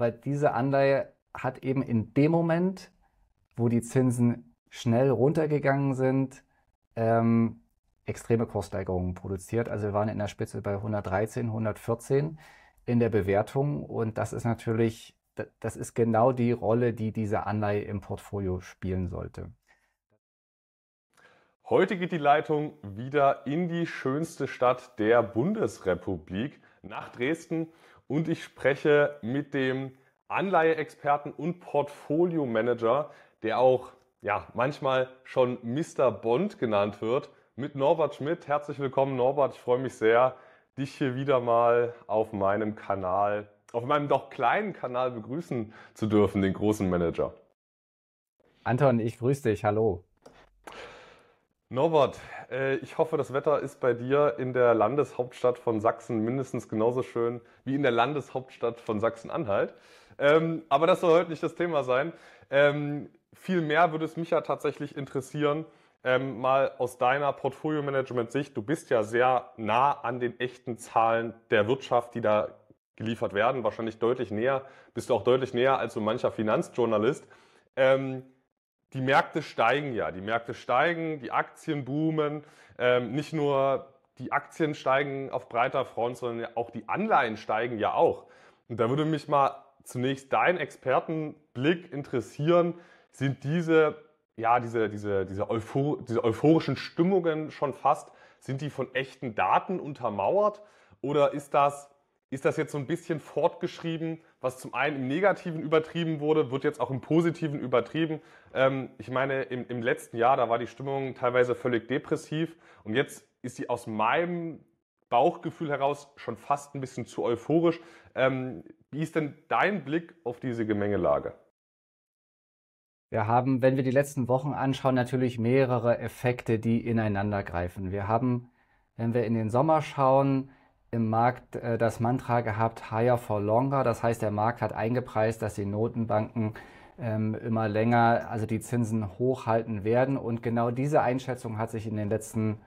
weil diese Anleihe hat eben in dem Moment, wo die Zinsen schnell runtergegangen sind, ähm, extreme Kurssteigerungen produziert. Also wir waren in der Spitze bei 113, 114 in der Bewertung und das ist natürlich, das ist genau die Rolle, die diese Anleihe im Portfolio spielen sollte. Heute geht die Leitung wieder in die schönste Stadt der Bundesrepublik, nach Dresden. Und ich spreche mit dem Anleiheexperten und Portfolio-Manager, der auch ja, manchmal schon Mr. Bond genannt wird, mit Norbert Schmidt. Herzlich willkommen, Norbert. Ich freue mich sehr, dich hier wieder mal auf meinem Kanal, auf meinem doch kleinen Kanal begrüßen zu dürfen, den großen Manager. Anton, ich grüße dich. Hallo. Norbert, äh, ich hoffe, das Wetter ist bei dir in der Landeshauptstadt von Sachsen mindestens genauso schön wie in der Landeshauptstadt von Sachsen-Anhalt. Ähm, aber das soll heute nicht das Thema sein. Ähm, viel mehr würde es mich ja tatsächlich interessieren, ähm, mal aus deiner Portfolio-Management-Sicht. Du bist ja sehr nah an den echten Zahlen der Wirtschaft, die da geliefert werden. Wahrscheinlich deutlich näher, bist du auch deutlich näher als so mancher Finanzjournalist. Die Märkte steigen ja, die Märkte steigen, die Aktien boomen, ähm, nicht nur die Aktien steigen auf breiter Front, sondern auch die Anleihen steigen ja auch. Und da würde mich mal zunächst dein Expertenblick interessieren. Sind diese, ja, diese, diese, diese, Euphor diese euphorischen Stimmungen schon fast, sind die von echten Daten untermauert? Oder ist das ist das jetzt so ein bisschen fortgeschrieben, was zum einen im Negativen übertrieben wurde, wird jetzt auch im Positiven übertrieben. Ähm, ich meine, im, im, letzten Jahr, da war die Stimmung teilweise völlig depressiv und jetzt ist sie aus meinem Bauchgefühl heraus schon fast ein bisschen zu euphorisch. Ähm, wie ist denn dein Blick auf diese Gemengelage? Wir haben, wenn wir die letzten Wochen anschauen, natürlich mehrere Effekte, die ineinander greifen. Wir haben, wenn wir in den Sommer schauen, im Markt äh, das Mantra gehabt, higher for longer. Das heißt, der Markt hat eingepreist, dass die Notenbanken ähm, immer länger, also die Zinsen hochhalten werden. Und genau diese Einschätzung hat sich in den letzten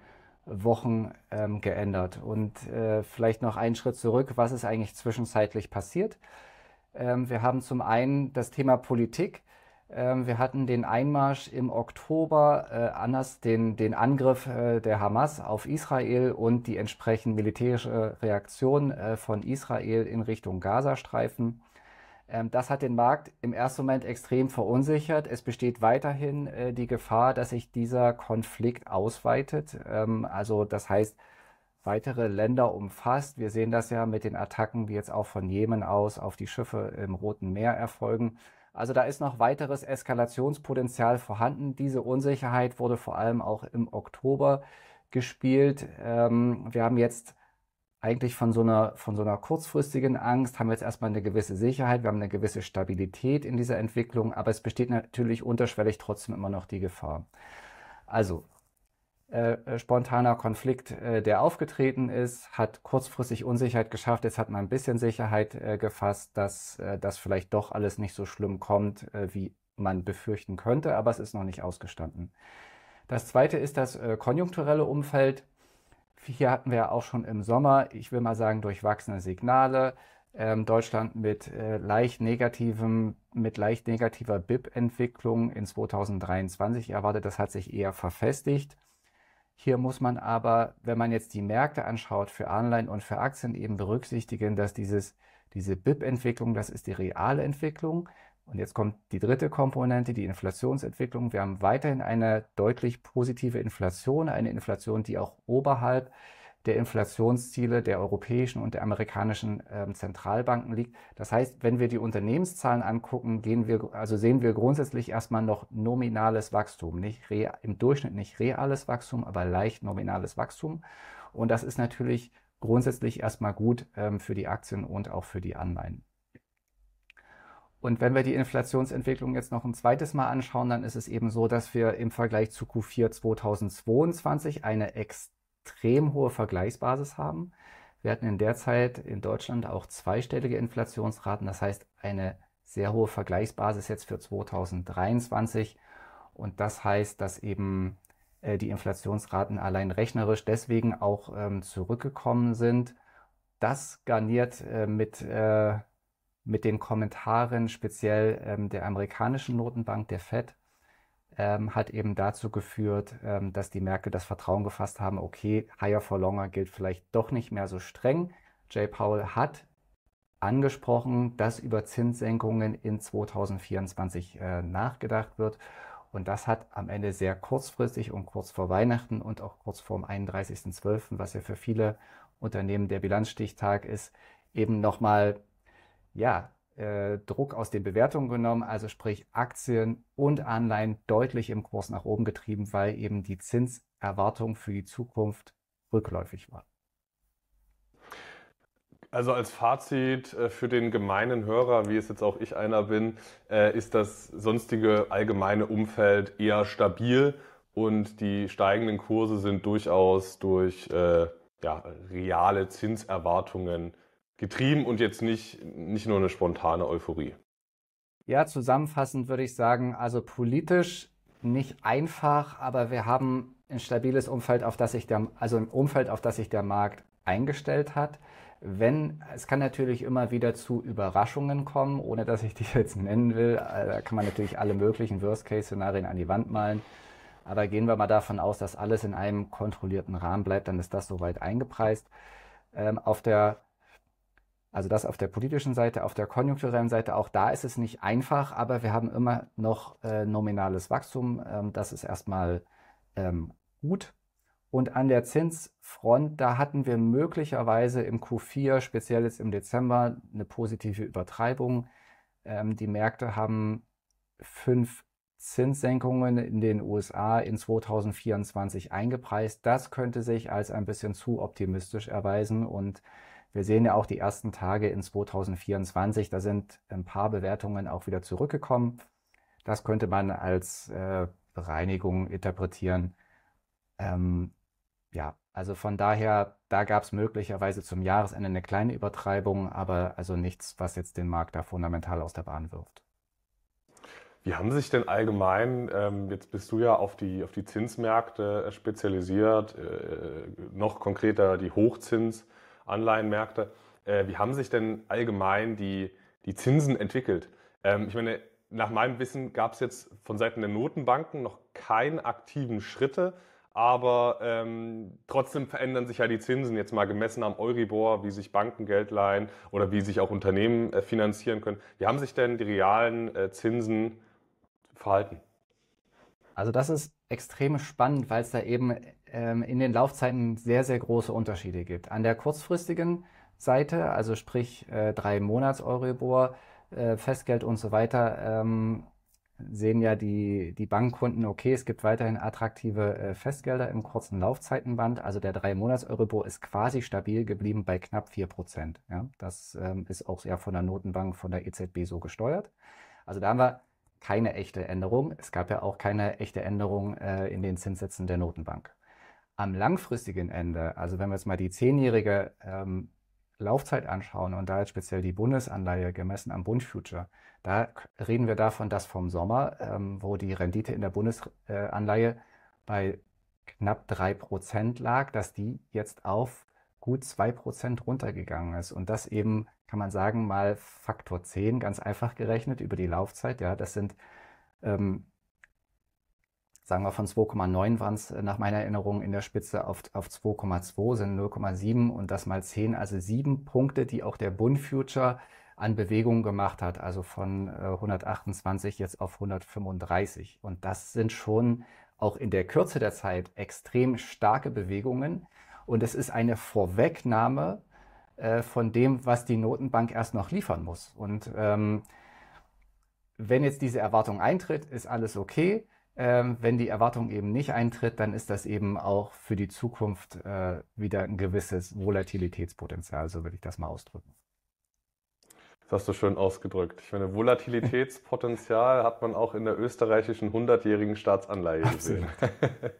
Wochen ähm, geändert. Und äh, vielleicht noch einen Schritt zurück, was ist eigentlich zwischenzeitlich passiert? Ähm, wir haben zum einen das Thema Politik. Ähm, wir hatten den Einmarsch im Oktober, äh, anders den, den Angriff äh, der Hamas auf Israel und die entsprechend militärische Reaktion äh, von Israel in Richtung Gazastreifen. Ähm, das hat den Markt im ersten Moment extrem verunsichert. Es besteht weiterhin äh, die Gefahr, dass sich dieser Konflikt ausweitet. Ähm, also das heißt, weitere Länder umfasst. Wir sehen das ja mit den Attacken, die jetzt auch von Jemen aus auf die Schiffe im Roten Meer erfolgen. Also da ist noch weiteres Eskalationspotenzial vorhanden. Diese Unsicherheit wurde vor allem auch im Oktober gespielt. Ähm, wir haben jetzt eigentlich von so, einer, von so einer kurzfristigen Angst, haben wir jetzt erstmal eine gewisse Sicherheit, wir haben eine gewisse Stabilität in dieser Entwicklung, aber es besteht natürlich unterschwellig trotzdem immer noch die Gefahr. Also äh, äh, spontaner Konflikt, äh, der aufgetreten ist, hat kurzfristig Unsicherheit geschafft. Jetzt hat man ein bisschen Sicherheit äh, gefasst, dass äh, das vielleicht doch alles nicht so schlimm kommt, wie man befürchten könnte, aber es ist noch nicht ausgestanden. Das zweite ist das konjunkturelle Umfeld. Hier hatten wir ja auch schon im Sommer, ich will mal sagen, durchwachsene Signale. Ähm, Deutschland mit leicht negativem, mit leicht negativer BIP-Entwicklung in 2023 erwartet, das hat sich eher verfestigt. Hier muss man aber, wenn man jetzt die Märkte anschaut, für Anleihen und für Aktien eben berücksichtigen, dass dieses, diese BIP-Entwicklung, das ist die reale Entwicklung. Und jetzt kommt die dritte Komponente, die Inflationsentwicklung. Wir haben weiterhin eine deutlich positive Inflation, eine Inflation, die auch oberhalb der Inflationsziele der europäischen und der amerikanischen äh, Zentralbanken liegt. Das heißt, wenn wir die Unternehmenszahlen angucken, gehen wir, also sehen wir grundsätzlich erstmal noch nominales Wachstum, nicht im Durchschnitt nicht reales Wachstum, aber leicht nominales Wachstum. Und das ist natürlich grundsätzlich erstmal gut ähm, für die Aktien und auch für die Anleihen. Und wenn wir die Inflationsentwicklung jetzt noch ein zweites Mal anschauen, dann ist es eben so, dass wir im Vergleich zu Q4 2022 eine extrem extrem hohe Vergleichsbasis haben. Wir hatten in der Zeit in Deutschland auch zweistellige Inflationsraten, das heißt eine sehr hohe Vergleichsbasis jetzt für 2023. Und das heißt, dass eben äh, die Inflationsraten allein rechnerisch deswegen auch ähm, zurückgekommen sind. Das garniert äh, mit, äh, mit den Kommentaren speziell ähm, der amerikanischen Notenbank, der Fed, ähm, hat eben dazu geführt, ähm, dass die Märkte das Vertrauen gefasst haben, okay, higher for longer gilt vielleicht doch nicht mehr so streng. Jay Powell hat angesprochen, dass über Zinssenkungen in 2024 äh, nachgedacht wird. Und das hat am Ende sehr kurzfristig und kurz vor Weihnachten und auch kurz vor dem 31.12., was ja für viele Unternehmen der Bilanzstichtag ist, eben nochmal ja, äh, Druck aus den Bewertungen genommen, also sprich Aktien und Anleihen deutlich im Kurs nach oben getrieben, weil eben die Zinserwartung für die Zukunft rückläufig war. Also als Fazit äh, für den gemeinen Hörer, wie es jetzt auch ich einer bin, äh, ist das sonstige allgemeine Umfeld eher stabil und die steigenden Kurse sind durchaus durch ja, reale Zinserwartungen getrieben und jetzt nicht, nicht nur eine spontane Euphorie. Ja, zusammenfassend würde ich sagen, also politisch nicht einfach, aber wir haben ein stabiles Umfeld, auf das sich der, also ein Umfeld, auf das sich der Markt eingestellt hat. Wenn, es kann natürlich immer wieder zu Überraschungen kommen, ohne dass ich die jetzt nennen will. Äh, da kann man natürlich alle möglichen Worst-Case-Szenarien an die Wand malen. Aber gehen wir mal davon aus, dass alles in einem kontrollierten Rahmen bleibt, dann ist das soweit eingepreist. Ähm, auf der also das auf der politischen Seite, auf der konjunkturellen Seite, auch da ist es nicht einfach, aber wir haben immer noch äh, nominales Wachstum. Ähm, das ist erstmal ähm, gut. Und an der Zinsfront, da hatten wir möglicherweise im Q4, speziell jetzt im Dezember, eine positive Übertreibung. Ähm, die Märkte haben fünf Zinssenkungen in den USA in 2024 eingepreist. Das könnte sich als ein bisschen zu optimistisch erweisen und wir sehen ja auch die ersten Tage in 2024, da sind ein paar Bewertungen auch wieder zurückgekommen. Das könnte man als äh, Bereinigung interpretieren. Ähm, ja, also von daher, da gab es möglicherweise zum Jahresende eine kleine Übertreibung, aber also nichts, was jetzt den Markt da fundamental aus der Bahn wirft. Wie haben sich denn allgemein, ähm, jetzt bist du ja auf die, auf die Zinsmärkte spezialisiert, äh, noch konkreter die Hochzins- Anleihenmärkte. Äh, wie haben sich denn allgemein die, die Zinsen entwickelt? Ähm, ich meine, nach meinem Wissen gab es jetzt von Seiten der Notenbanken noch keine aktiven Schritte, aber ähm, trotzdem verändern sich ja die Zinsen jetzt mal gemessen am Euribor, wie sich Banken Geld leihen oder wie sich auch Unternehmen äh, finanzieren können. Wie haben sich denn die realen äh, Zinsen verhalten? Also das ist extrem spannend, weil es da eben ähm, in den Laufzeiten sehr, sehr große Unterschiede gibt. An der kurzfristigen Seite, also sprich äh, drei Monats Euribor, äh, Festgeld und so weiter, ähm, sehen ja die, die Bankkunden, okay, es gibt weiterhin attraktive äh, Festgelder im kurzen Laufzeitenband. Also der drei Monats Euribor ist quasi stabil geblieben bei knapp 4%. Ja? Das ähm, ist auch ja von der Notenbank, von der EZB so gesteuert. Also da haben wir keine echte Änderung. Es gab ja auch keine echte Änderung äh, in den Zinssätzen der Notenbank. Am langfristigen Ende, also wenn wir jetzt mal die zehnjährige ähm, Laufzeit anschauen und da jetzt speziell die Bundesanleihe gemessen am Bundfuture, da reden wir davon, dass vom Sommer, ähm, wo die Rendite in der Bundesanleihe bei knapp 3% lag, dass die jetzt auf gut 2% runtergegangen ist. Und das eben, kann man sagen, mal Faktor 10, ganz einfach gerechnet über die Laufzeit. Ja, das sind ähm, sagen wir von 2,9 waren es nach meiner Erinnerung in der Spitze auf, auf 2,2 sind 0,7 und das mal 10, also sieben Punkte, die auch der Bund Future an Bewegung gemacht hat, also von 128 äh, jetzt auf 135. Und das sind schon auch in der Kürze der Zeit extrem starke Bewegungen. Und es ist eine Vorwegnahme äh, von dem, was die Notenbank erst noch liefern muss. Und ähm, wenn jetzt diese Erwartung eintritt, ist alles okay. Ähm, wenn die Erwartung eben nicht eintritt, dann ist das eben auch für die Zukunft äh, wieder ein gewisses Volatilitätspotenzial, so würde ich das mal ausdrücken. Das hast du schön ausgedrückt. Ich meine, Volatilitätspotenzial hat man auch in der österreichischen 100-jährigen Staatsanleihe gesehen.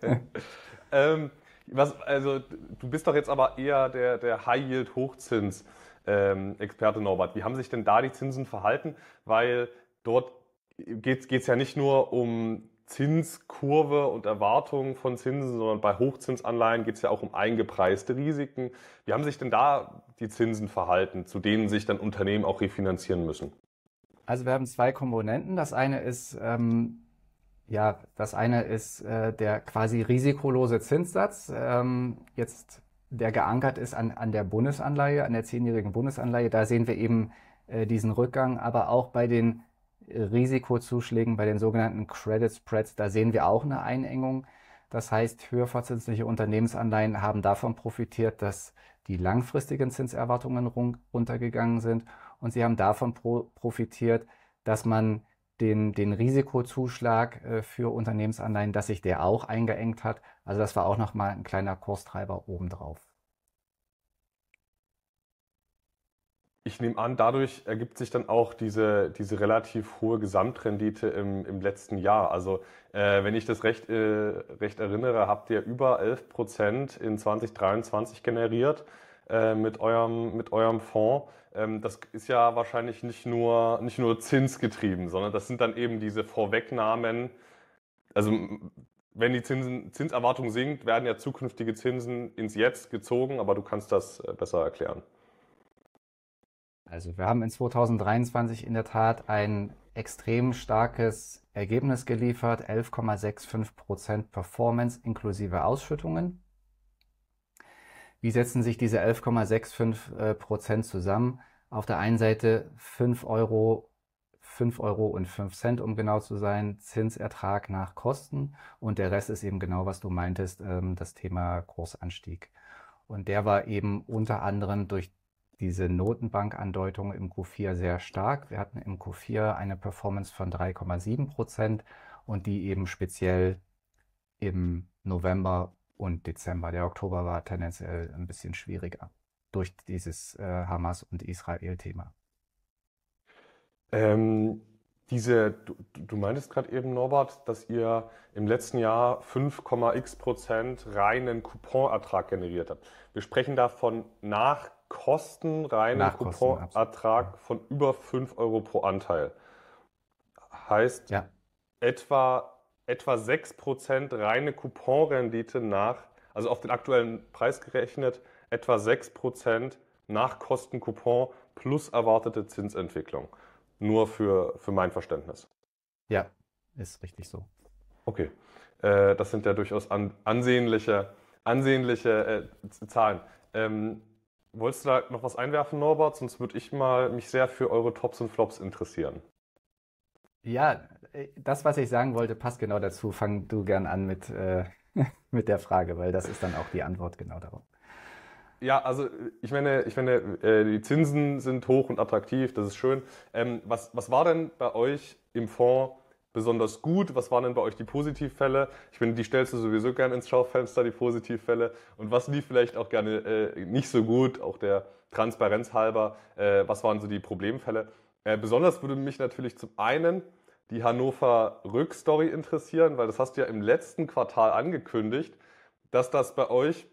ähm, was, also, du bist doch jetzt aber eher der, der High-Yield-Hochzins-Experte, ähm, Norbert. Wie haben sich denn da die Zinsen verhalten? Weil dort geht es ja nicht nur um Zinskurve und Erwartungen von Zinsen, sondern bei Hochzinsanleihen geht es ja auch um eingepreiste Risiken. Wie haben sich denn da die Zinsen verhalten, zu denen sich dann Unternehmen auch refinanzieren müssen? Also wir haben zwei Komponenten. Das eine ist, ähm, ja, das eine ist äh, der quasi risikolose Zinssatz, ähm, jetzt der geankert ist an, an der Bundesanleihe, an der zehnjährigen Bundesanleihe. Da sehen wir eben äh, diesen Rückgang, aber auch bei den Risikozuschlägen bei den sogenannten Credit Spreads, da sehen wir auch eine Einengung. Das heißt, höherverzinsliche Unternehmensanleihen haben davon profitiert, dass die langfristigen Zinserwartungen runtergegangen sind und sie haben davon pro profitiert, dass man den, den Risikozuschlag äh, für Unternehmensanleihen, dass sich der auch eingeengt hat. Also das war auch nochmal ein kleiner Kurstreiber obendrauf. Ich nehme an, dadurch ergibt sich dann auch diese, diese relativ hohe Gesamtrendite im, im letzten Jahr. Also äh, wenn ich das recht, äh, recht erinnere, habt ihr über 11 Prozent in 2023 generiert äh, mit, eurem, mit eurem Fonds. Ähm, das ist ja wahrscheinlich nicht nur, nicht nur zinsgetrieben, sondern das sind dann eben diese Vorwegnahmen. Also wenn die Zinsen, Zinserwartung sinkt, werden ja zukünftige Zinsen ins Jetzt gezogen, aber du kannst das äh, besser erklären. Also wir haben in 2023 in der Tat ein extrem starkes Ergebnis geliefert, 11,65% Performance inklusive Ausschüttungen. Wie setzen sich diese 11,65% zusammen? Auf der einen Seite 5 Euro, 5 Euro und 5 Cent, um genau zu sein, Zinsertrag nach Kosten und der Rest ist eben genau, was du meintest, ähm, das Thema Kursanstieg. Und der war eben unter anderem durch diese Notenbankandeutung im Q4 sehr stark. Wir hatten im Q4 eine Performance von 3,7 Prozent und die eben speziell im November und Dezember. Der Oktober war tendenziell ein bisschen schwieriger durch dieses äh, Hamas- und Israel-Thema. Ähm, diese, du, du meintest gerade eben, Norbert, dass ihr im letzten Jahr 5,x Prozent reinen Couponertrag generiert habt. Wir sprechen da von nach kostenreinen Couponertrag von über 5 Euro pro Anteil. Heißt ja. etwa, etwa 6% reine Couponrendite nach, also auf den aktuellen Preis gerechnet, etwa 6% nach Kostencoupon plus erwartete Zinsentwicklung. Nur für, für mein Verständnis. Ja, ist richtig so. Okay. Äh, das sind ja durchaus an, ansehnliche, ansehnliche äh, Zahlen. Ähm, Wolltest du da noch was einwerfen, Norbert? Sonst würde ich mal mich sehr für eure Tops und Flops interessieren. Ja, äh, das, was ich sagen wollte, passt genau dazu. Fang du gern an mit, äh, mit der Frage, weil das ist dann auch die Antwort genau darauf. Ja, also ich meine, ich meine, äh, die Zinsen sind hoch und attraktiv, das ist schön. Ähm, was, was war denn bei euch im Fonds besonders gut? Was waren denn bei euch die Positivfälle? Ich finde, die stellst du sowieso gerne ins Schaufenster, die Positivfälle. Und was lief vielleicht auch gerne äh, nicht so gut, auch der Transparenz halber? Äh, was waren so die Problemfälle? Äh, besonders würde mich natürlich zum einen die Hannover Rückstory interessieren, weil das hast du ja im letzten Quartal angekündigt, dass das bei euch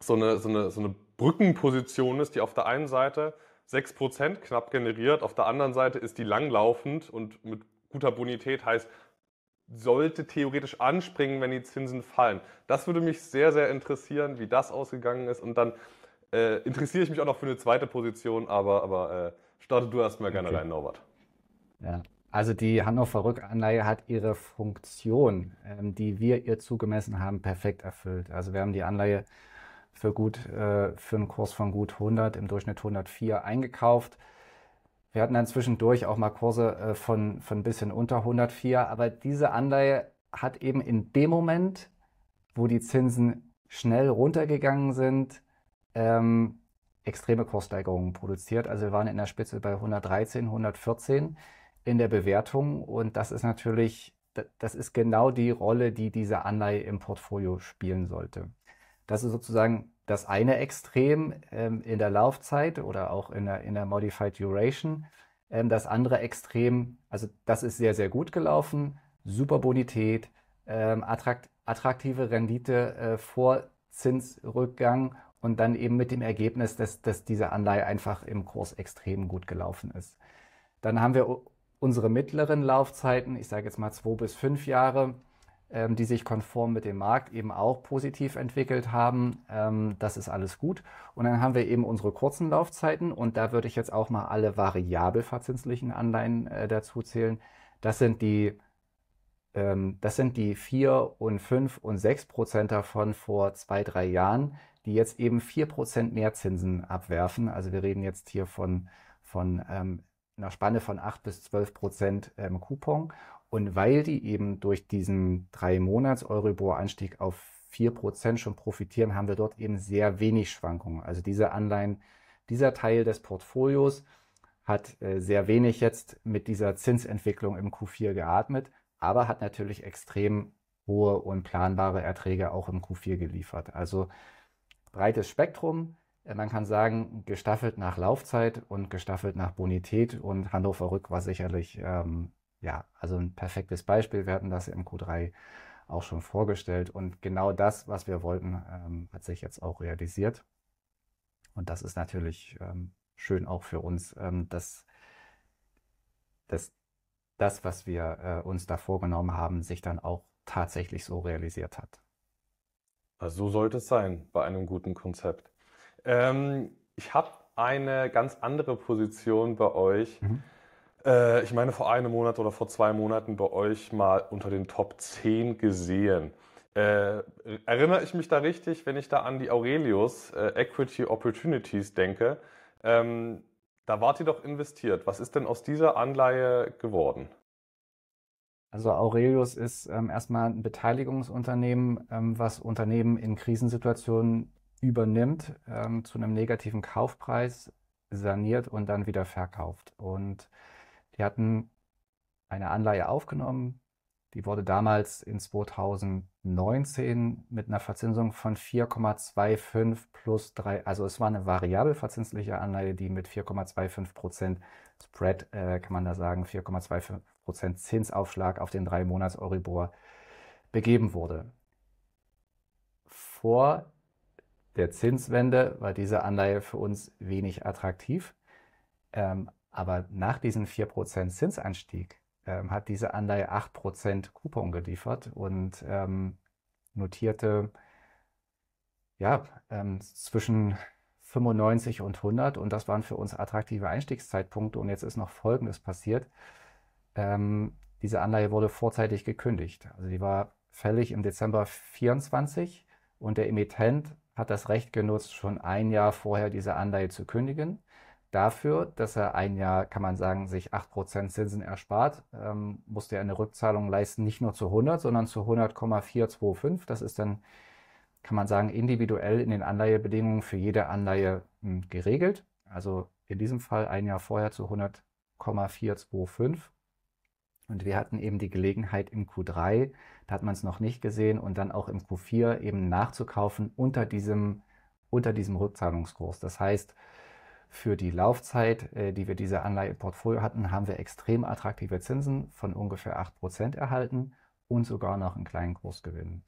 so eine, so eine, so eine Brückenposition ist, die auf der einen Seite 6% knapp generiert, auf der anderen Seite ist die langlaufend und mit guter Bonität heißt, sollte theoretisch anspringen, wenn die Zinsen fallen. Das würde mich sehr, sehr interessieren, wie das ausgegangen ist. Und dann äh, interessiere ich mich auch noch für eine zweite Position, aber, aber äh, starte du erstmal gerne okay. rein, Norbert. Ja, also die Hannover Rückanleihe hat ihre Funktion, ähm, die wir ihr zugemessen haben, perfekt erfüllt. Also wir haben die Anleihe für gut, äh, für einen Kurs von gut 100, im Durchschnitt 104 eingekauft. Wir hatten dann zwischendurch auch mal Kurse äh, von, von ein bisschen unter 104, aber diese Anleihe hat eben in dem Moment, wo die Zinsen schnell runtergegangen sind, ähm, extreme Kurssteigerungen produziert. Also wir waren in der Spitze bei 113, 114 in der Bewertung und das ist natürlich, das ist genau die Rolle, die diese Anleihe im Portfolio spielen sollte. Das ist sozusagen das eine Extrem ähm, in der Laufzeit oder auch in der, in der Modified Duration. Ähm, das andere Extrem, also das ist sehr, sehr gut gelaufen, super Bonität, ähm, attrakt, attraktive Rendite äh, vor Zinsrückgang und dann eben mit dem Ergebnis, dass, dass diese Anleihe einfach im Kurs extrem gut gelaufen ist. Dann haben wir unsere mittleren Laufzeiten, ich sage jetzt mal zwei bis fünf Jahre, ähm, die sich konform mit dem Markt eben auch positiv entwickelt haben. Ähm, das ist alles gut. Und dann haben wir eben unsere kurzen Laufzeiten und da würde ich jetzt auch mal alle variabel verzinslichen Anleihen äh, dazu zählen. Das sind die ähm, das sind die 4 und 5 und 6 Prozent davon vor zwei, drei Jahren, die jetzt eben 4 Prozent mehr Zinsen abwerfen. Also wir reden jetzt hier von, von ähm, einer Spanne von 8 bis 12 Prozent ähm, Coupon. Und weil die eben durch diesen drei Monats Euribor-Anstieg auf 4 Prozent schon profitieren, haben wir dort eben sehr wenig Schwankungen. Also diese Anleihen, dieser Teil des Portfolios hat äh, sehr wenig jetzt mit dieser Zinsentwicklung im Q4 geatmet, aber hat natürlich extrem hohe und planbare Erträge auch im Q4 geliefert. Also breites Spektrum, äh, man kann sagen, gestaffelt nach Laufzeit und gestaffelt nach Bonität. Und Hannover Rück war sicherlich, ähm, ja, also ein perfektes Beispiel. Wir hatten das im Q3 auch schon vorgestellt. Und genau das, was wir wollten, ähm, hat sich jetzt auch realisiert. Und das ist natürlich ähm, schön auch für uns, ähm, dass, dass das, was wir äh, uns da vorgenommen haben, sich dann auch tatsächlich so realisiert hat. Also so sollte es sein bei einem guten Konzept. Ähm, ich habe eine ganz andere Position bei euch. Mhm. Äh, ich meine, vor einem Monat oder vor zwei Monaten bei euch mal unter den Top 10 gesehen. Äh, erinnere ich mich da richtig, wenn ich da an die Aurelius äh, Equity Opportunities denke? Ähm, da wart ihr doch investiert. Was ist denn aus dieser Anleihe geworden? Also Aurelius ist ähm, erstmal ein Beteiligungsunternehmen, ähm, was Unternehmen in Krisensituationen übernimmt, ähm, zu einem negativen Kaufpreis saniert und dann wieder verkauft. Und die hatten eine Anleihe aufgenommen, die wurde damals in 2019 mit einer Verzinsung von 4,25 plus 3, also es war eine variabel verzinsliche Anleihe, die mit 4,25 Prozent Spread, äh, kann man da sagen, 4,25 Prozent Zinsaufschlag auf den drei Monats Euribor begeben wurde. Vor der Zinswende war diese Anleihe für uns wenig attraktiv. Ähm, aber nach diesem 4% Zinsanstieg ähm, hat diese Anleihe 8% Coupon geliefert und ähm, notierte ja, ähm, zwischen 95 und 100 und das waren für uns attraktive Einstiegszeitpunkte und jetzt ist noch Folgendes passiert. Ähm, diese Anleihe wurde vorzeitig gekündigt. Also die war fällig im Dezember 24 und der Emittent hat das Recht genutzt, schon ein Jahr vorher diese Anleihe zu kündigen. Dafür, dass er ein Jahr, kann man sagen, sich 8% Zinsen erspart, ähm, musste er eine Rückzahlung leisten, nicht nur zu 100, sondern zu 100,425. Das ist dann, kann man sagen, individuell in den Anleihebedingungen für jede Anleihe hm, geregelt. Also in diesem Fall ein Jahr vorher zu 100,425. Und wir hatten eben die Gelegenheit im Q3, da hat man es noch nicht gesehen, und dann auch im Q4 eben nachzukaufen unter diesem, unter diesem Rückzahlungskurs. Das heißt, für die Laufzeit, äh, die wir diese Anleihe im Portfolio hatten, haben wir extrem attraktive Zinsen von ungefähr 8% erhalten und sogar noch einen kleinen Kursgewinn.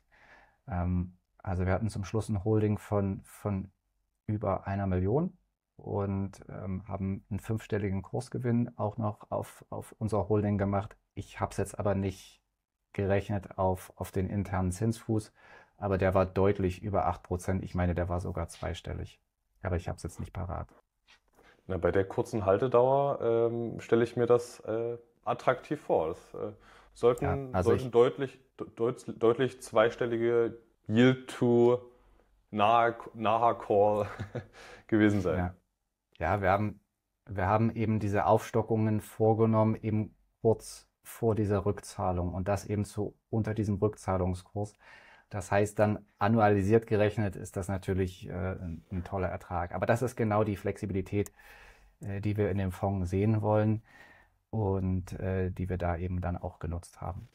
Ähm, also wir hatten zum Schluss ein Holding von, von über einer Million und ähm, haben einen fünfstelligen Kursgewinn auch noch auf, auf unser Holding gemacht. Ich habe es jetzt aber nicht gerechnet auf, auf den internen Zinsfuß, aber der war deutlich über 8%. Ich meine, der war sogar zweistellig. Aber ich habe es jetzt nicht parat. Na, bei der kurzen Haltedauer ähm, stelle ich mir das äh, attraktiv vor. Das äh, sollten, ja, also sollten deutlich, deut, deutlich zweistellige Yield to nahe, naher Call gewesen sein. Ja. Ja, wir haben, wir haben eben diese Aufstockungen vorgenommen, eben kurz vor dieser Rückzahlung und das eben so unter diesem Rückzahlungskurs. Das heißt, dann annualisiert gerechnet ist das natürlich äh, ein, ein, toller Ertrag. Aber das ist genau die Flexibilität, äh, die wir in dem Fonds sehen wollen und äh, die wir da eben dann auch genutzt haben.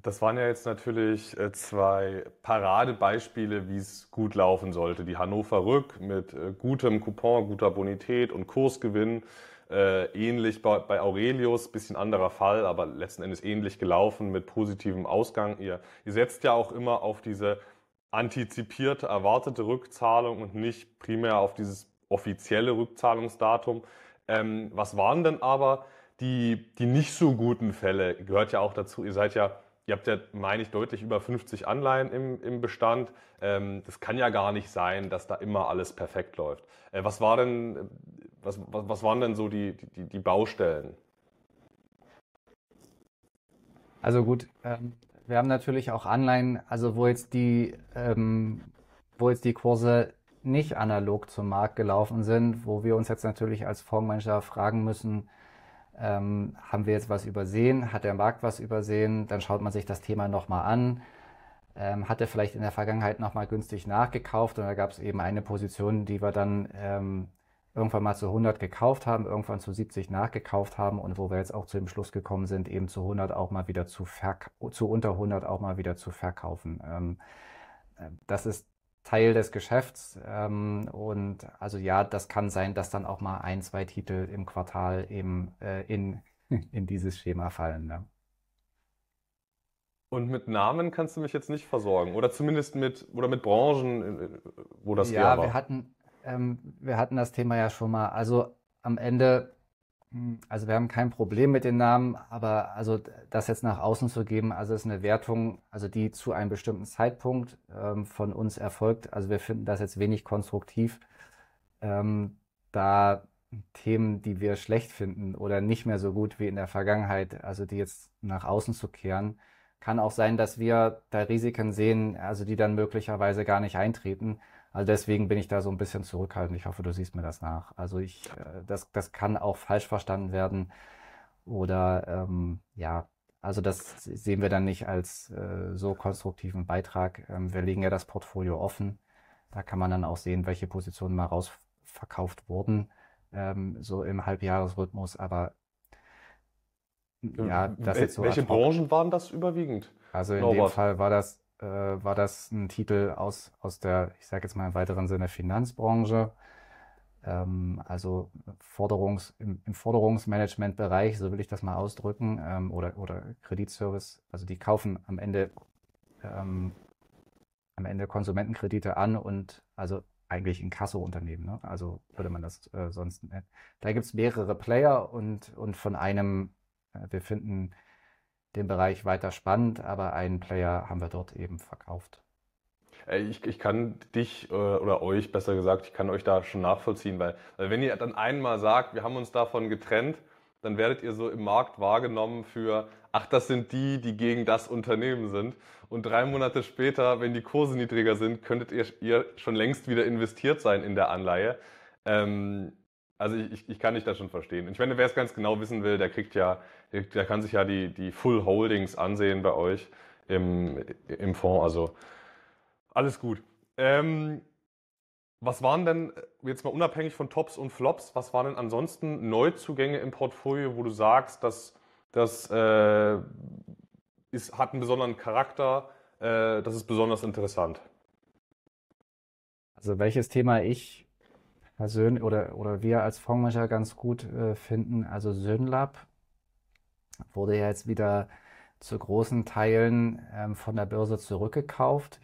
Das waren ja jetzt natürlich äh, zwei Paradebeispiele, wie es gut laufen sollte. Die Hannover Rück mit äh, gutem Coupon, guter Bonität und Kursgewinn äh, ähnlich bei, Aurelius, bisschen anderer Fall, aber letzten Endes ähnlich gelaufen mit positivem Ausgang. Ihr, ihr setzt ja auch immer auf diese antizipierte, erwartete Rückzahlung und nicht primär auf dieses offizielle Rückzahlungsdatum. Ähm, was waren denn aber die, die nicht so guten Fälle gehört ja auch dazu. Ihr seid ja, ihr habt ja, meine ich, deutlich über 50 Anleihen im, im Bestand. Ähm, das kann ja gar nicht sein, dass da immer alles perfekt läuft. Äh, was war denn, was, was, was waren denn so die, die, die Baustellen? Also gut, ähm, wir haben natürlich auch Anleihen, also wo jetzt die, ähm, wo jetzt die Kurse nicht analog zum Markt gelaufen sind, wo wir uns jetzt natürlich als Fondsmanager fragen müssen, ähm, haben wir jetzt was übersehen? Hat der Markt was übersehen? Dann schaut man sich das Thema nochmal an. Ähm, hat er vielleicht in der Vergangenheit nochmal günstig nachgekauft und da gab es eben eine Position, die wir dann ähm, irgendwann mal zu 100 gekauft haben, irgendwann zu 70 nachgekauft haben und wo wir jetzt auch zu dem Schluss gekommen sind, eben zu 100 auch mal wieder zu, zu unter 100 auch mal wieder zu verkaufen. Ähm, äh, das ist Teil des Geschäfts. Ähm, und also ja, das kann sein, dass dann auch mal ein, zwei Titel im Quartal eben äh, in, in dieses Schema fallen. Ne? Und mit Namen kannst du mich jetzt nicht versorgen. Oder zumindest mit, oder mit Branchen, äh, wo das ja, eher war. Ja, wir hatten, ähm, wir hatten das Thema ja schon mal. Also am Ende hm, also wir haben kein Problem mit den Namen, aber also das jetzt nach außen zu geben, also ist eine Wertung, also die zu einem bestimmten Zeitpunkt ähm, von uns erfolgt. Also wir finden das jetzt wenig konstruktiv, ähm, da Themen, die wir schlecht finden oder nicht mehr so gut wie in der Vergangenheit, also die jetzt nach außen zu kehren. Kann auch sein, dass wir da Risiken sehen, also die dann möglicherweise gar nicht eintreten. Also deswegen bin ich da so ein bisschen zurückhaltend. Ich hoffe, du siehst mir das nach. Also ich, äh, das, das kann auch falsch verstanden werden. Oder ähm, ja, also das sehen wir dann nicht als äh, so konstruktiven Beitrag. Ähm, wir legen ja das Portfolio offen. Da kann man dann auch sehen, welche Positionen mal rausverkauft wurden, ähm, so im Halbjahresrhythmus. Aber ja, das Wel so Welche Branchen waren das überwiegend? Also in Norbert. dem Fall war das äh, war das ein Titel aus, aus der, ich sage jetzt mal im weiteren Sinne, Finanzbranche. Ähm, also Forderungs, im, im Forderungsmanagementbereich, so will ich das mal ausdrücken, ähm, oder, oder Kreditservice. Also die kaufen am Ende, ähm, am Ende Konsumentenkredite an und also eigentlich in Kassounternehmen, ne? also würde man das äh, sonst nennen. Da gibt es mehrere Player und, und von einem, äh, wir finden den Bereich weiter spannend, aber einen Player haben wir dort eben verkauft. Ich, ich kann dich äh, oder euch, besser gesagt, ich kann euch da schon nachvollziehen, weil, weil wenn ihr dann einmal sagt, wir haben uns davon getrennt, dann werdet ihr so im Markt wahrgenommen für, ach, das sind die, die gegen das Unternehmen sind. Und drei Monate später, wenn die Kurse niedriger sind, könntet ihr, ihr schon längst wieder investiert sein in der Anleihe. Ähm, also ich, ich kann dich da schon verstehen. Ich meine, wer es ganz genau wissen will, der kriegt ja, der kann sich ja die, die Full Holdings ansehen bei euch im, im Fonds. Also alles gut. Ähm, was waren denn, jetzt mal unabhängig von Tops und Flops, was waren denn ansonsten Neuzugänge im Portfolio, wo du sagst, dass das äh, hat einen besonderen Charakter, äh, das ist besonders interessant? Also welches Thema ich persönlich oder, oder wir als Fondsmanager ganz gut äh, finden. Also Synlab wurde ja jetzt wieder zu großen Teilen ähm, von der Börse zurückgekauft.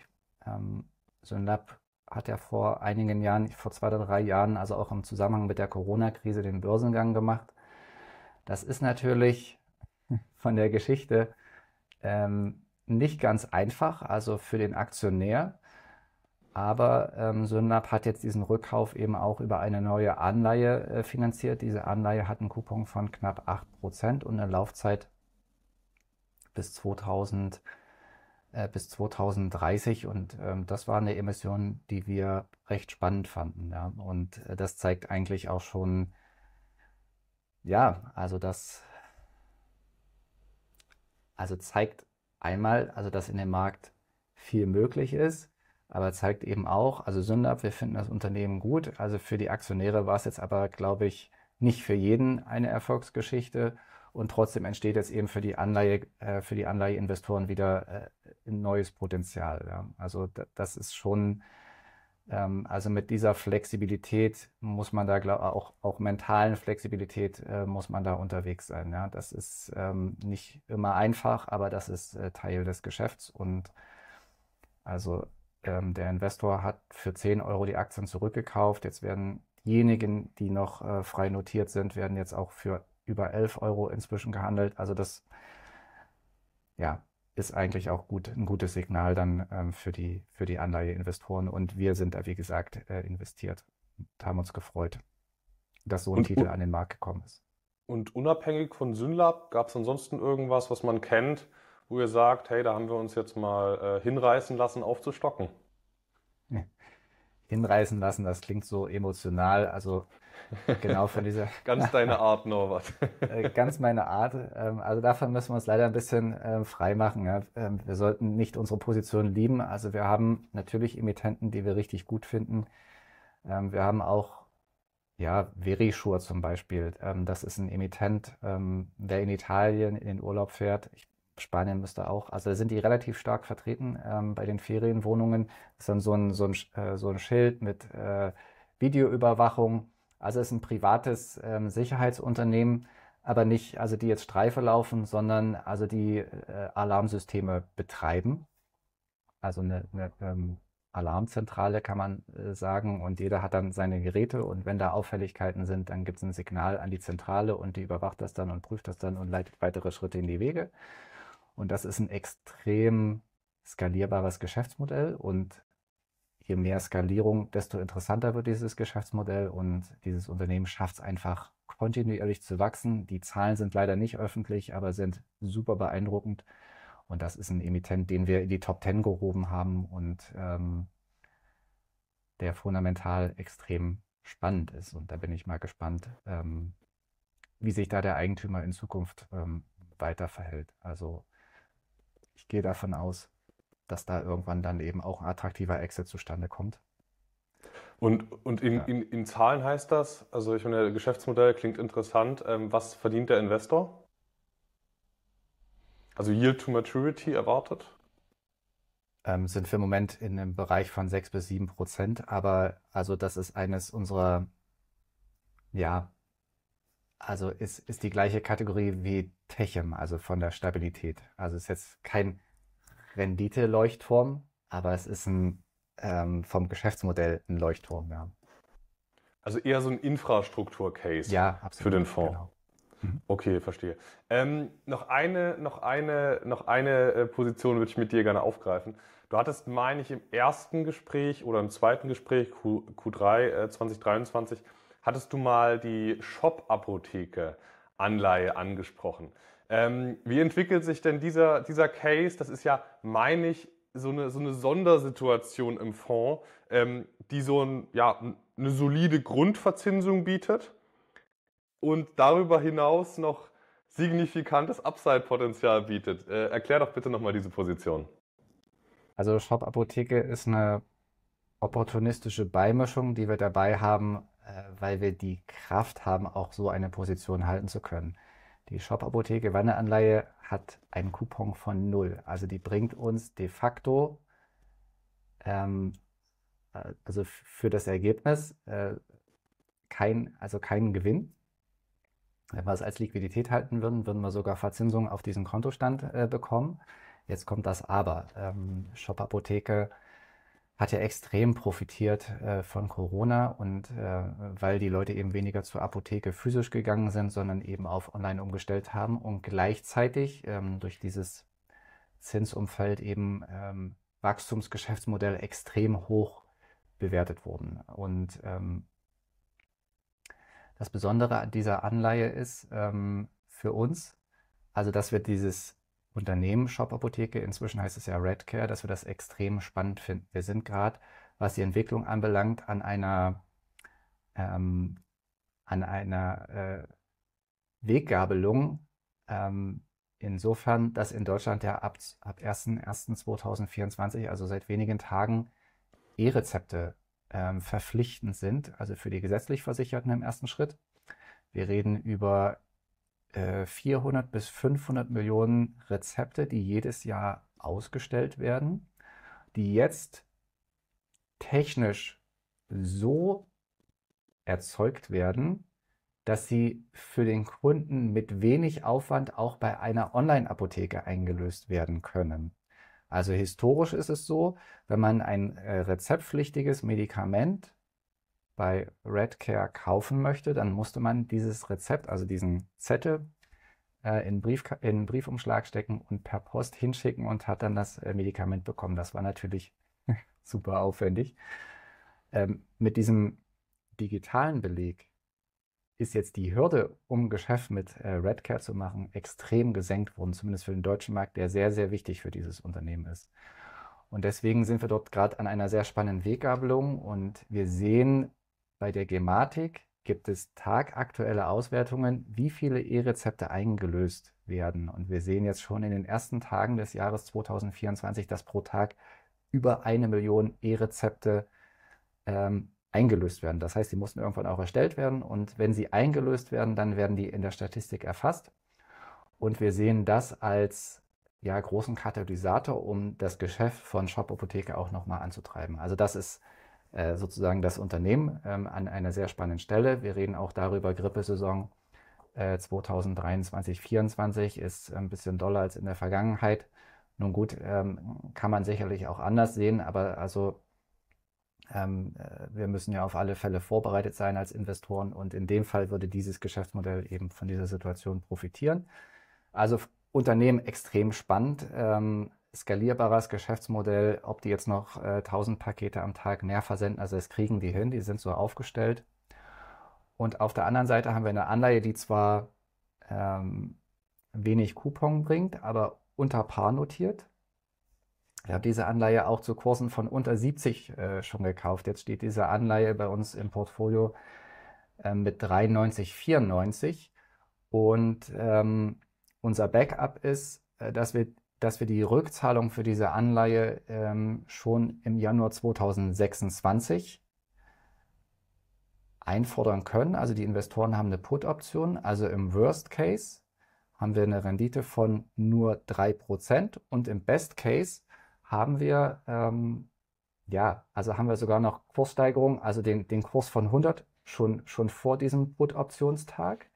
Ähm, Synlab hat ja vor einigen Jahren, vor zwei oder drei Jahren, also auch im Zusammenhang mit der Corona-Krise, den Börsengang gemacht. Das ist natürlich von der Geschichte ähm, nicht ganz einfach, also für den Aktionär. Aber ähm, Synlab hat jetzt diesen Rückkauf eben auch über eine neue Anleihe äh, finanziert. Diese Anleihe hat einen Coupon von knapp 8% und eine Laufzeit bis 2000 äh, bis 2030 und ähm, das war eine Emission, die wir recht spannend fanden. Ja. Und äh, das zeigt eigentlich auch schon, ja, also das, also zeigt einmal, also dass in dem Markt viel möglich ist aber zeigt eben auch, also Sündab, wir finden das Unternehmen gut. Also für die Aktionäre war es jetzt aber, glaube ich, nicht für jeden eine Erfolgsgeschichte. Und trotzdem entsteht jetzt eben für die Anleihe, äh, für die Anleiheinvestoren wieder äh, ein neues Potenzial. Also das ist schon, ähm, also mit dieser Flexibilität muss man da glaub, auch, auch mentalen Flexibilität äh, muss man da unterwegs sein. Das ist ähm, nicht immer einfach, aber das ist Teil des Geschäfts und also ähm, der Investor hat für 10 Euro die Aktien zurückgekauft. Jetzt werden diejenigen, die noch äh, frei notiert sind, werden jetzt auch für über 11 Euro inzwischen gehandelt. Also das ja, ist eigentlich auch gut, ein gutes Signal dann ähm, für die, für die Anleiheinvestoren. Und wir sind da, wie gesagt, äh, investiert und haben uns gefreut, dass so ein Und, Titel an den Markt gekommen ist. und unabhängig von Synlab, gab es ansonsten irgendwas, was man kennt, wo ihr sagt, hey, da haben wir uns jetzt mal äh, hinreißen lassen, aufzustocken? Hinreißen lassen, das klingt so emotional. Also genau von dieser Ganz deine Art, Norbert. äh, ganz meine Art. Ähm, also davon müssen wir uns leider ein bisschen ähm, frei machen. Ähm, wir sollten nicht unsere Position lieben. Also wir haben natürlich Emittenten, die wir richtig gut finden. Wir haben auch ja, Verisure zum Beispiel. Das ist ein Emittent, wer in Italien in den Urlaub fährt. Ich, Spanien müsste auch. Also da sind die relativ stark vertreten ähm, bei den Ferienwohnungen. Das ist dann so ein, so ein, äh, so ein Schild mit äh, Videoüberwachung. Also es ist ein privates ähm, Sicherheitsunternehmen, aber nicht, also die jetzt Streife laufen, sondern also die äh, Alarmsysteme betreiben. Also eine, eine ähm, Alarmzentrale kann man äh, sagen und jeder hat dann seine Geräte und wenn da Auffälligkeiten sind, dann gibt es ein Signal an die Zentrale und die überwacht das dann und prüft das dann und leitet weitere Schritte in die Wege. Und das ist ein extrem skalierbares Geschäftsmodell und je mehr Skalierung, desto interessanter wird dieses Geschäftsmodell und dieses Unternehmen schafft es einfach kontinuierlich zu wachsen. Die Zahlen sind leider nicht öffentlich, aber sind super beeindruckend. Und das ist ein Emittent, den wir in die Top 10 gehoben haben und ähm, der fundamental extrem spannend ist. Und da bin ich mal gespannt, ähm, wie sich da der Eigentümer in Zukunft ähm, weiter verhält. Also ich gehe davon aus, dass da irgendwann dann eben auch ein attraktiver Exit zustande kommt. Und, und in, Ja. in, in Zahlen heißt das, also ich finde, Geschäftsmodell klingt interessant. Ähm, was verdient der Investor? Also Yield to Maturity erwartet? Ähm, sind wir im Moment in einem Bereich von 6 bis 7 Prozent, aber also das ist eines unserer, ja, also ist, ist die gleiche Kategorie wie Techem, also von der Stabilität. Also ist jetzt kein Rendite-Leuchtturm, aber es ist ein ähm, vom Geschäftsmodell ein Leuchtturm, ja. Also eher so ein Infrastruktur-Case Ja, für den Fonds. genau. Okay, verstehe. Ähm, noch eine, noch eine, noch eine äh, Position würde ich mit dir gerne aufgreifen. Du hattest, meine ich, im ersten Gespräch oder im zweiten Gespräch, Q, Q3 äh, 2023, hattest du mal die Shop-Apotheke-Anleihe angesprochen. Ähm, wie entwickelt sich denn dieser, dieser Case? Das ist ja, meine ich, so eine, so eine Sondersituation im Fonds, ähm, die so ein, ja, eine solide Grundverzinsung bietet und darüber hinaus noch signifikantes Upside-Potenzial bietet. Äh, erklär doch bitte nochmal diese Position. Also Shop Apotheke ist eine opportunistische Beimischung, die wir dabei haben, weil wir die Kraft haben, auch so eine Position halten zu können. Die Shop Apotheke Wandeanleihe hat einen Coupon von null. Also die bringt uns de facto, ähm, äh, also für das Ergebnis, äh, kein, also keinen Gewinn. Wenn wir es als Liquidität halten würden, würden wir sogar Verzinsung auf diesen Kontostand äh, bekommen. Jetzt kommt das Aber. Ähm, Shop Apotheke hat ja extrem profitiert äh, von Corona und äh, weil die Leute eben weniger zur Apotheke physisch gegangen sind, sondern eben auf online umgestellt haben und gleichzeitig ähm, durch dieses Zinsumfeld eben ähm, Wachstumsgeschäftsmodell extrem hoch bewertet wurden. Und ähm, das Besondere an dieser Anleihe ist ähm, für uns, also dass wir dieses Unternehmen Shop Apotheke, inzwischen heißt es ja Redcare, dass wir das extrem spannend finden. Wir sind gerade, was die Entwicklung anbelangt, an einer, ähm, an einer äh, Weggabelung. Ähm, insofern, dass in Deutschland ja ab, ab 1.1.2024, also seit wenigen Tagen, E-Rezepte ähm, verpflichtend sind, also für die gesetzlich Versicherten im ersten Schritt. Wir reden über äh, 400 bis 500 Millionen Rezepte, die jedes Jahr ausgestellt werden, die jetzt technisch so erzeugt werden, dass sie für den Kunden mit wenig Aufwand auch bei einer Online-Apotheke eingelöst werden können. Also historisch ist es so, wenn man ein äh, rezeptpflichtiges Medikament bei Redcare kaufen möchte, dann musste man dieses Rezept, also diesen Zettel, äh, in, Brief, in einen Briefumschlag stecken und per Post hinschicken und hat dann das äh, Medikament bekommen. Das war natürlich super aufwendig. Ähm, mit diesem digitalen Beleg ist jetzt die Hürde, um Geschäft mit äh, Redcare zu machen, extrem gesenkt worden, zumindest für den deutschen Markt, der sehr, sehr wichtig für dieses Unternehmen ist. Und deswegen sind wir dort gerade an einer sehr spannenden Weggabelung und wir sehen bei der Gematik gibt es tagaktuelle Auswertungen, wie viele E-Rezepte eingelöst werden. Und wir sehen jetzt schon in den ersten Tagen des Jahres 2024, dass pro Tag über eine Million E-Rezepte ähm, eingelöst werden. Das heißt, sie mussten irgendwann auch erstellt werden und wenn sie eingelöst werden, dann werden die in der Statistik erfasst. Und wir sehen das als ja, großen Katalysator, um das Geschäft von Shop Apotheke auch nochmal anzutreiben. Also das ist sozusagen das Unternehmen ähm, an einer sehr spannenden Stelle. Wir reden auch darüber, Grippesaison äh, 2023, 2024 ist ein bisschen doller als in der Vergangenheit. Nun gut, ähm, kann man sicherlich auch anders sehen, aber also ähm, äh, wir müssen ja auf alle Fälle vorbereitet sein als Investoren und in dem Fall würde dieses Geschäftsmodell eben von dieser Situation profitieren. Also Unternehmen extrem spannend, skalierbares Geschäftsmodell, ob die jetzt noch äh, 1000 Pakete am Tag mehr versenden, also das kriegen die hin, die sind so aufgestellt. Und auf der anderen Seite haben wir eine Anleihe, die zwar ähm, wenig Coupon bringt, aber unter Paar notiert. Ich habe diese Anleihe auch zu Kursen von unter 70 äh, schon gekauft. Jetzt steht diese Anleihe bei uns im Portfolio äh, mit 93,94 und ähm, unser Backup ist, äh, dass, wir, dass wir die Rückzahlung für diese Anleihe ähm, schon im Januar 2026 einfordern können. Also die Investoren haben eine Put-Option. Also im Worst Case haben wir eine Rendite von nur 3% und im Best Case haben wir, ähm, ja, also haben wir sogar noch Kurssteigerung, also den, den Kurs von 100 schon, schon vor diesem Put-Optionstag.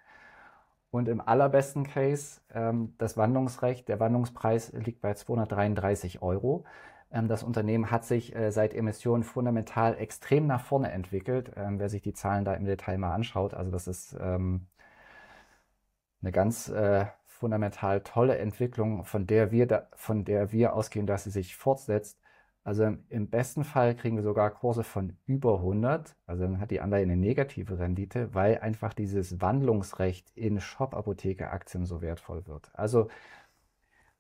Und im allerbesten Case, ähm, das Wandlungsrecht, der Wandlungspreis liegt bei 233 Euro. Ähm, das Unternehmen hat sich äh, seit Emissionen fundamental extrem nach vorne entwickelt. Ähm, wer sich die Zahlen da im Detail mal anschaut, also das ist ähm, eine ganz äh, fundamental tolle Entwicklung, von der wir, da, von der wir ausgehen, dass sie sich fortsetzt. Also im besten Fall kriegen wir sogar Kurse von über 100. Also dann hat die Anleihe eine negative Rendite, weil einfach dieses Wandlungsrecht in Shop-Apotheke-Aktien so wertvoll wird. Also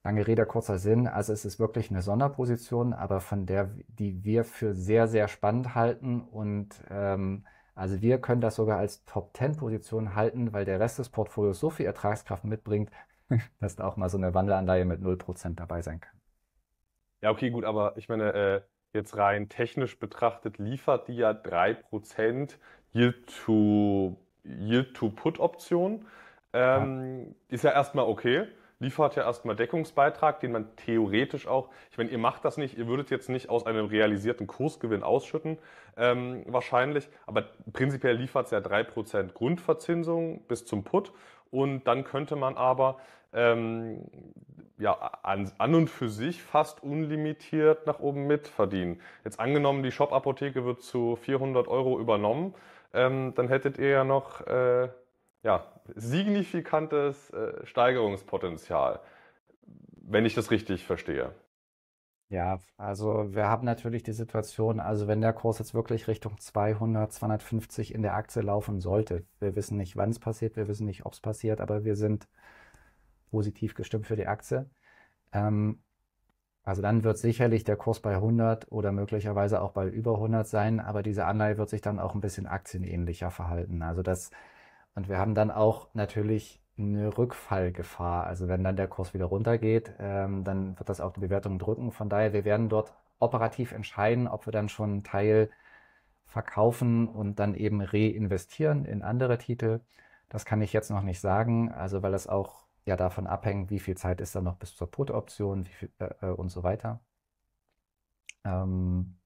lange Rede, kurzer Sinn. Also es ist wirklich eine Sonderposition, aber von der, die wir für sehr, sehr spannend halten. Und ähm, also wir können das sogar als Top-10-Position halten, weil der Rest des Portfolios so viel Ertragskraft mitbringt, dass da auch mal so eine Wandelanleihe mit 0% dabei sein kann. Ja, okay, gut, aber ich meine, äh, jetzt rein technisch betrachtet liefert die ja 3% Yield-to-Put-Option. Ähm, ja. Ist ja erstmal okay. Liefert ja erstmal Deckungsbeitrag, den man theoretisch auch, ich meine, ihr macht das nicht, ihr würdet jetzt nicht aus einem realisierten Kursgewinn ausschütten, ähm, wahrscheinlich, aber prinzipiell liefert es ja 3% Grundverzinsung bis zum Put und dann könnte man aber ähm, ja, an, an, und für sich fast unlimitiert nach oben mitverdienen. Jetzt angenommen, die Shop-Apotheke wird zu 400 Euro übernommen, ähm, dann hättet ihr ja noch äh, ja, signifikantes äh, Steigerungspotenzial, wenn ich das richtig verstehe. Ja, also wir haben natürlich die Situation, also wenn der Kurs jetzt wirklich Richtung 200, 250 in der Aktie laufen sollte, wir wissen nicht, wann es passiert, wir wissen nicht, ob es passiert, aber wir sind positiv gestimmt für die Aktie. Ähm, also dann wird sicherlich der Kurs bei 100 oder möglicherweise auch bei über 100 sein, aber diese Anleihe wird sich dann auch ein bisschen aktienähnlicher verhalten. Also das, und wir haben dann auch natürlich eine Rückfallgefahr. Also wenn dann der Kurs wieder runtergeht, ähm, dann wird das auch die Bewertung drücken. Von daher, wir werden dort operativ entscheiden, ob wir dann schon einen Teil verkaufen und dann eben reinvestieren in andere Titel. Das kann ich jetzt noch nicht sagen, also weil das auch ja davon abhängen, wie viel Zeit ist da noch bis zur Put-Option äh, äh, und so weiter. Ähm,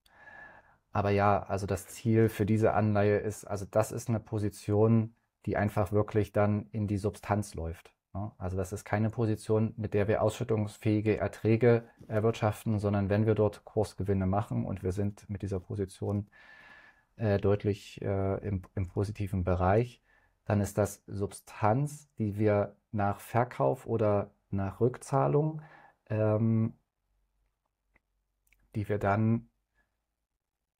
aber ja, also das Ziel für diese Anleihe ist, also das ist eine Position, die einfach wirklich dann in die Substanz läuft. Ne? Also das ist keine Position, mit der wir ausschüttungsfähige Erträge erwirtschaften, sondern wenn wir dort Kursgewinne machen und wir sind mit dieser Position äh, deutlich äh, im, im positiven Bereich. Dann ist das Substanz, die wir nach Verkauf oder nach Rückzahlung, ähm, die wir dann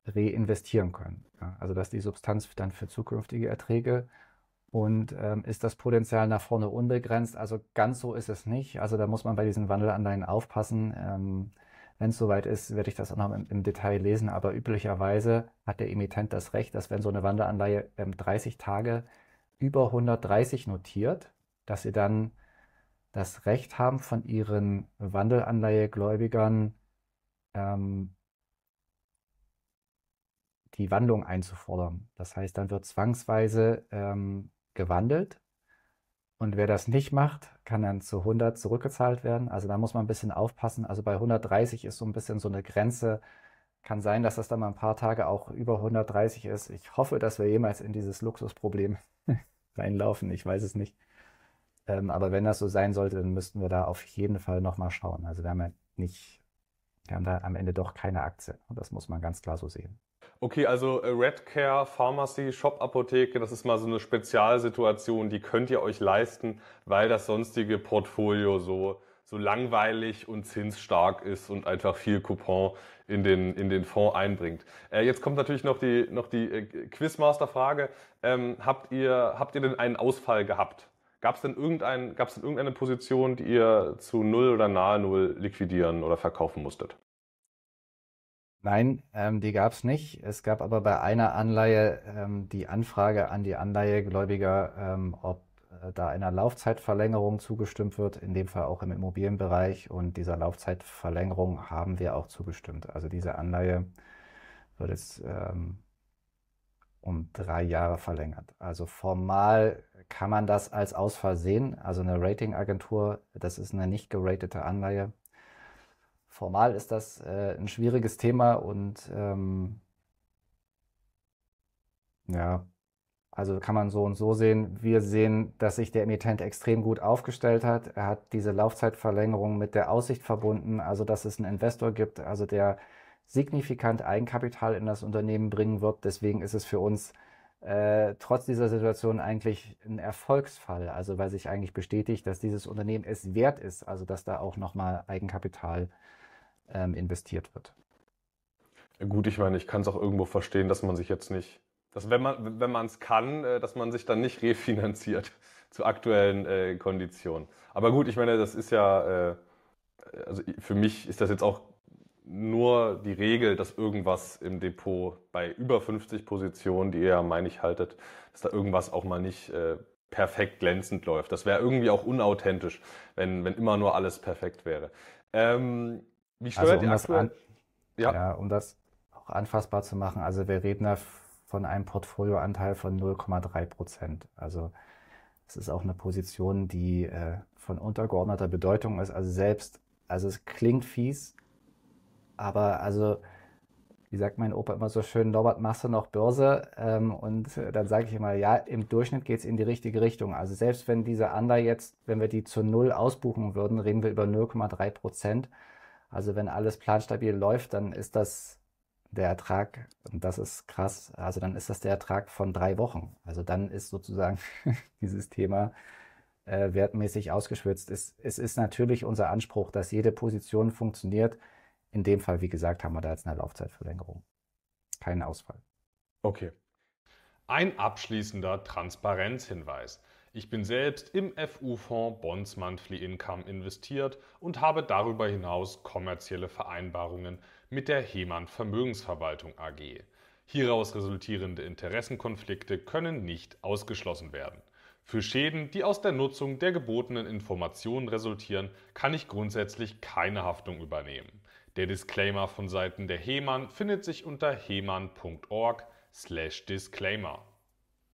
reinvestieren können. Ja, also dass die Substanz dann für zukünftige Erträge und ähm, ist das Potenzial nach vorne unbegrenzt? Also ganz so ist es nicht. Also da muss man bei diesen Wandelanleihen aufpassen. Ähm, wenn es soweit ist, werde ich das auch noch im, im, Detail lesen. Aber üblicherweise hat der Emittent das Recht, dass wenn so eine Wandelanleihe ähm, 30 Tage über 130 notiert, dass sie dann das Recht haben, von ihren Wandelanleihegläubigern ähm, die Wandlung einzufordern. Das heißt, dann wird zwangsweise ähm, gewandelt und wer das nicht macht, kann dann zu 100 zurückgezahlt werden. Also da muss man ein bisschen aufpassen. Also bei 130 ist so ein bisschen so eine Grenze. Kann sein, dass das dann mal ein paar Tage auch über 130 ist. Ich hoffe, dass wir jemals in dieses Luxusproblem reinlaufen. Ich weiß es nicht. Ähm, aber wenn das so sein sollte, dann müssten wir da auf jeden Fall nochmal schauen. Also wir haben ja nicht, wir haben da am Ende doch keine Aktien. Und das muss man ganz klar so sehen. Okay, also äh, Redcare, Pharmacy, Shop-Apotheke, das ist mal so eine Spezialsituation, die könnt ihr euch leisten, weil das sonstige Portfolio so, so langweilig und zinsstark ist und einfach viel Coupon in den, in den Fonds einbringt. Äh, jetzt kommt natürlich noch die, noch die äh, Quizmaster-Frage. Ähm, habt, ihr, habt ihr denn einen Ausfall gehabt? Gab es denn, irgendein, denn irgendeine Position, die ihr zu Null oder nahe Null liquidieren oder verkaufen musstet? Nein, ähm, die gab es nicht. Es gab aber bei einer Anleihe ähm, die Anfrage an die Anleihegläubiger, ähm, ob äh, da einer Laufzeitverlängerung zugestimmt wird, in dem Fall auch im Immobilienbereich. Und dieser Laufzeitverlängerung haben wir auch zugestimmt. Also diese Anleihe wird jetzt ähm, um drei Jahre verlängert. Also formal kann man das als Ausfall sehen. Also eine Ratingagentur, das ist eine nicht geratete Anleihe formal ist das äh, ein schwieriges Thema und ähm, ja, also kann man so und so sehen. Wir sehen, dass sich der Emittent extrem gut aufgestellt hat. Er hat diese Laufzeitverlängerung mit der Aussicht verbunden, also dass es einen Investor gibt, also der signifikant Eigenkapital in das Unternehmen bringen wird. Deswegen ist es für uns äh, trotz dieser Situation eigentlich ein Erfolgsfall. Also weil sich eigentlich bestätigt, dass dieses Unternehmen es wert ist, also dass da auch nochmal Eigenkapital ähm, investiert wird. Gut, ich meine, ich kann es auch irgendwo verstehen, dass man sich jetzt nicht, dass wenn man wenn man es kann, äh, dass man sich dann nicht refinanziert zu aktuellen äh, Konditionen. Aber gut, ich meine, das ist ja, äh, also für mich ist das jetzt auch nur die Regel, dass irgendwas im Depot bei über 50 Positionen, die ihr ja, meine ich, haltet, dass da irgendwas auch mal nicht äh, perfekt glänzend läuft. Das wäre irgendwie auch unauthentisch, wenn, wenn immer nur alles perfekt wäre. Ähm, wie steuert also, um ihr aktuell? Ja. ja, um das auch anfassbar zu machen. Also wir reden da von einem Portfolioanteil von 0,3 Prozent. Also es ist auch eine Position, die äh, von untergeordneter Bedeutung ist. Also selbst, also es klingt fies, aber also wie sagt mein Opa immer so schön, Norbert, machst du noch Börse? Ähm, und dann sage ich immer, ja, im Durchschnitt geht es in die richtige Richtung. Also selbst wenn diese Ander jetzt, wenn wir die zu Null ausbuchen würden, reden wir über 0,3 Prozent. Also wenn alles planstabil läuft, dann ist das der Ertrag, und das ist krass, also dann ist das der Ertrag von drei Wochen. Also dann ist sozusagen dieses Thema äh, wertmäßig ausgeschwitzt. Es, es ist natürlich unser Anspruch, dass jede Position funktioniert. In dem Fall, wie gesagt, haben wir da jetzt eine Laufzeitverlängerung. Keinen Ausfall. Okay. Ein abschließender Transparenzhinweis. Ich bin selbst im FU-Fonds Bonds Monthly Income investiert und habe darüber hinaus kommerzielle Vereinbarungen mit der Hemann Vermögensverwaltung AG. Hieraus resultierende Interessenkonflikte können nicht ausgeschlossen werden. Für Schäden, die aus der Nutzung der gebotenen Informationen resultieren, kann ich grundsätzlich keine Haftung übernehmen. Der Disclaimer von Seiten der Hemann findet sich unter hemann.org/disclaimer.